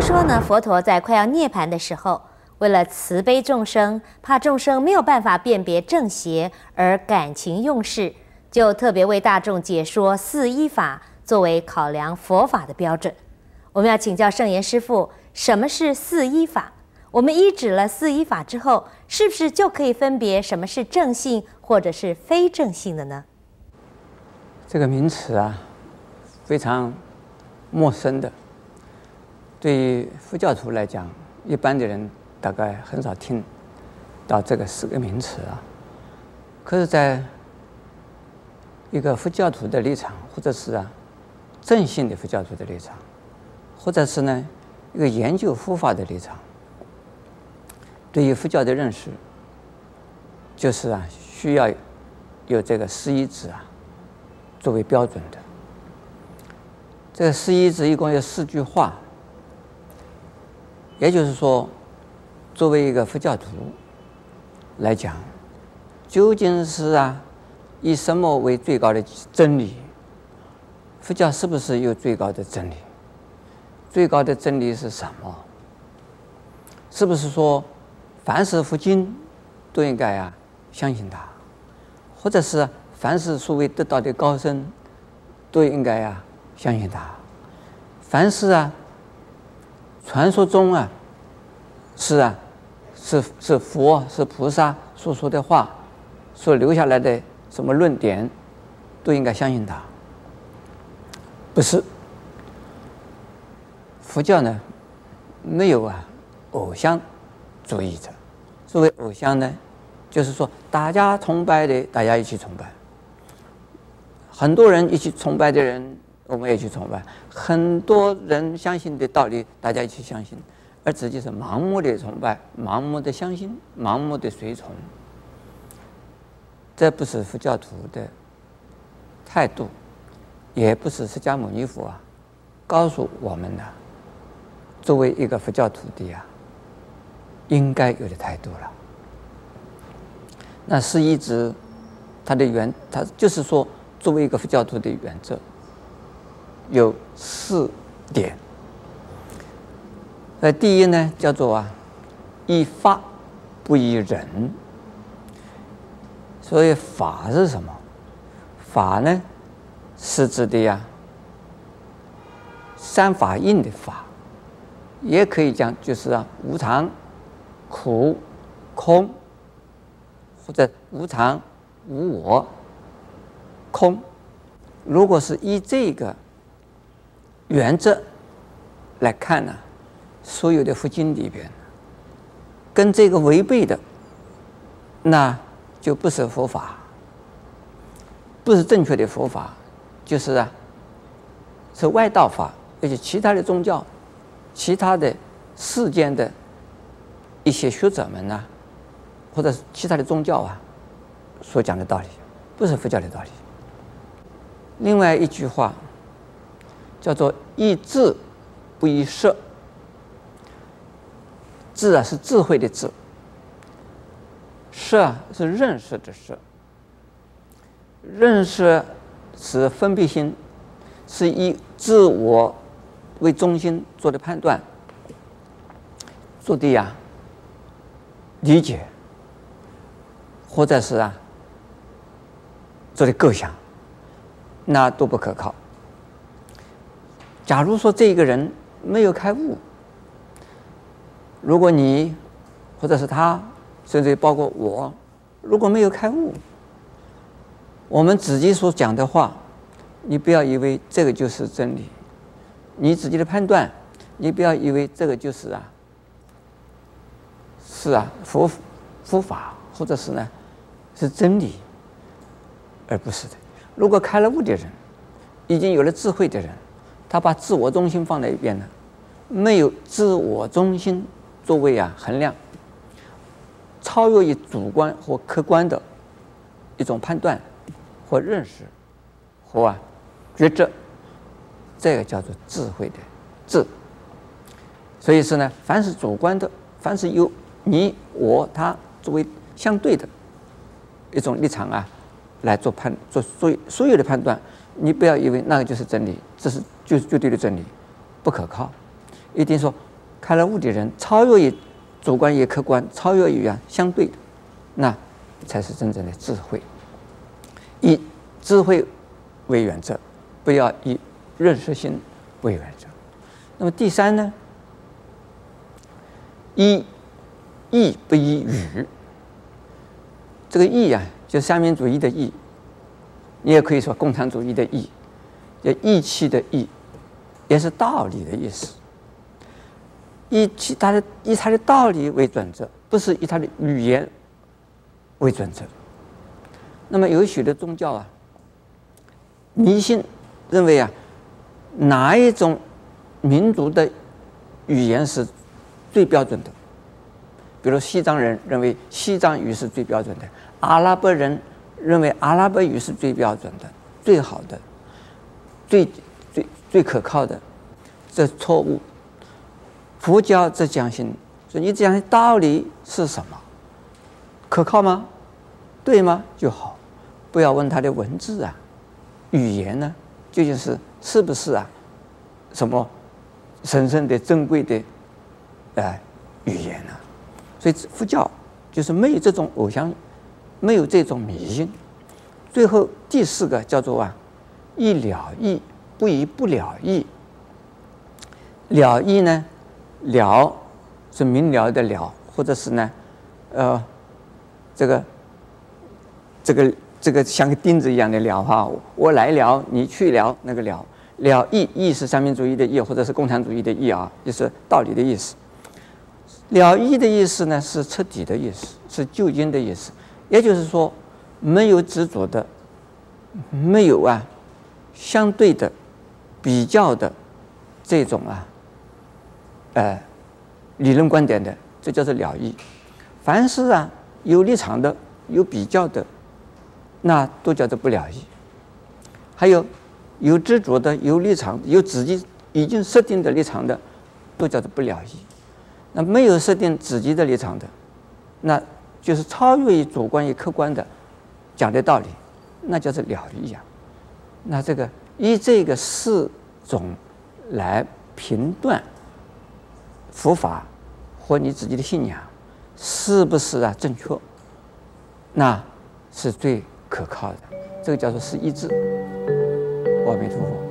说呢，佛陀在快要涅槃的时候，为了慈悲众生，怕众生没有办法辨别正邪而感情用事，就特别为大众解说四依法，作为考量佛法的标准。我们要请教圣严师父，什么是四依法？我们依止了四依法之后，是不是就可以分别什么是正性或者是非正性的呢？这个名词啊，非常陌生的。对于佛教徒来讲，一般的人大概很少听到这个四个名词啊。可是，在一个佛教徒的立场，或者是啊。正信的佛教徒的立场，或者是呢一个研究佛法的立场，对于佛教的认识，就是啊需要有这个四依止啊作为标准的。这个四依止一共有四句话，也就是说，作为一个佛教徒来讲，究竟是啊以什么为最高的真理？佛教是不是有最高的真理？最高的真理是什么？是不是说凡是佛经都应该啊相信它？或者是凡是所谓得道的高僧都应该啊相信它？凡是啊传说中啊是啊是是佛是菩萨所说的话所留下来的什么论点都应该相信它？不是，佛教呢，没有啊偶像主义者。所谓偶像呢，就是说大家崇拜的，大家一起崇拜；很多人一起崇拜的人，我们也去崇拜；很多人相信的道理，大家一起相信，而自己是盲目的崇拜、盲目的相信、盲目的随从。这不是佛教徒的态度。也不是释迦牟尼佛啊，告诉我们的，作为一个佛教徒的啊，应该有的态度了。那是一直他的原，他就是说，作为一个佛教徒的原则，有四点。那第一呢，叫做啊，依法不依人。所以法是什么？法呢？是指的呀，三法印的法，也可以讲就是啊，无常、苦、空，或者无常、无我、空。如果是依这个原则来看呢，所有的佛经里边，跟这个违背的，那就不是佛法，不是正确的佛法。就是啊，是外道法，而且其他的宗教、其他的世间的一些学者们呢，或者是其他的宗教啊，所讲的道理，不是佛教的道理。另外一句话叫做“依智不依识”，智啊是智慧的智，识啊是认识的识，认识。是分别心，是以自我为中心做的判断，做的呀理解，或者是啊做的构想，那都不可靠。假如说这一个人没有开悟，如果你或者是他，甚至包括我，如果没有开悟，我们自己所讲的话，你不要以为这个就是真理。你自己的判断，你不要以为这个就是啊，是啊，佛佛法，或者是呢，是真理，而不是的。如果开了悟的人，已经有了智慧的人，他把自我中心放在一边了，没有自我中心作为啊衡量，超越于主观或客观的一种判断。或认识，或啊觉知，这个叫做智慧的智。所以说呢，凡是主观的，凡是由你我他作为相对的一种立场啊，来做判做所所有的判断，你不要以为那个就是真理，这是就是绝对的真理，不可靠。一定说开了悟的人，超越于主观与客观，超越于啊相对的，那才是真正的智慧。以智慧为原则，不要以认识性为原则。那么第三呢？一义不依语。这个义啊，就是三民主义的义，你也可以说共产主义的义，叫义气的义，也是道理的意思。以其他的以他的道理为准则，不是以他的语言为准则。那么有许多宗教啊，迷信认为啊，哪一种民族的语言是最标准的？比如西藏人认为西藏语是最标准的，阿拉伯人认为阿拉伯语是最标准的、最好的、最最可靠的，这错误。佛教这讲信，说你讲的道理是什么？可靠吗？对吗？就好，不要问他的文字啊，语言呢，究竟是是不是啊？什么神圣的、珍贵的，呃，语言呢？所以佛教就是没有这种偶像，没有这种迷信。最后第四个叫做啊，一了义，不以不了义。了义呢？了是明了的了，或者是呢，呃，这个这个这个像个钉子一样的了哈，我来了，你去了，那个了了义义是三民主义的义，或者是共产主义的义啊，就是道理的意思。了义的意思呢，是彻底的意思，是究竟的意思，也就是说，没有执着的，没有啊，相对的，比较的这种啊。呃，理论观点的，这叫做了义。凡是啊有立场的、有比较的，那都叫做不了义。还有有执着的、有立场、有自己已经设定的立场的，都叫做不了义。那没有设定自己的立场的，那就是超越于主观与客观的讲的道理，那叫做了义呀。那这个以这个四种来评断。佛法和你自己的信仰是不是啊正确？那是最可靠的。这个叫做是一致。阿弥陀佛。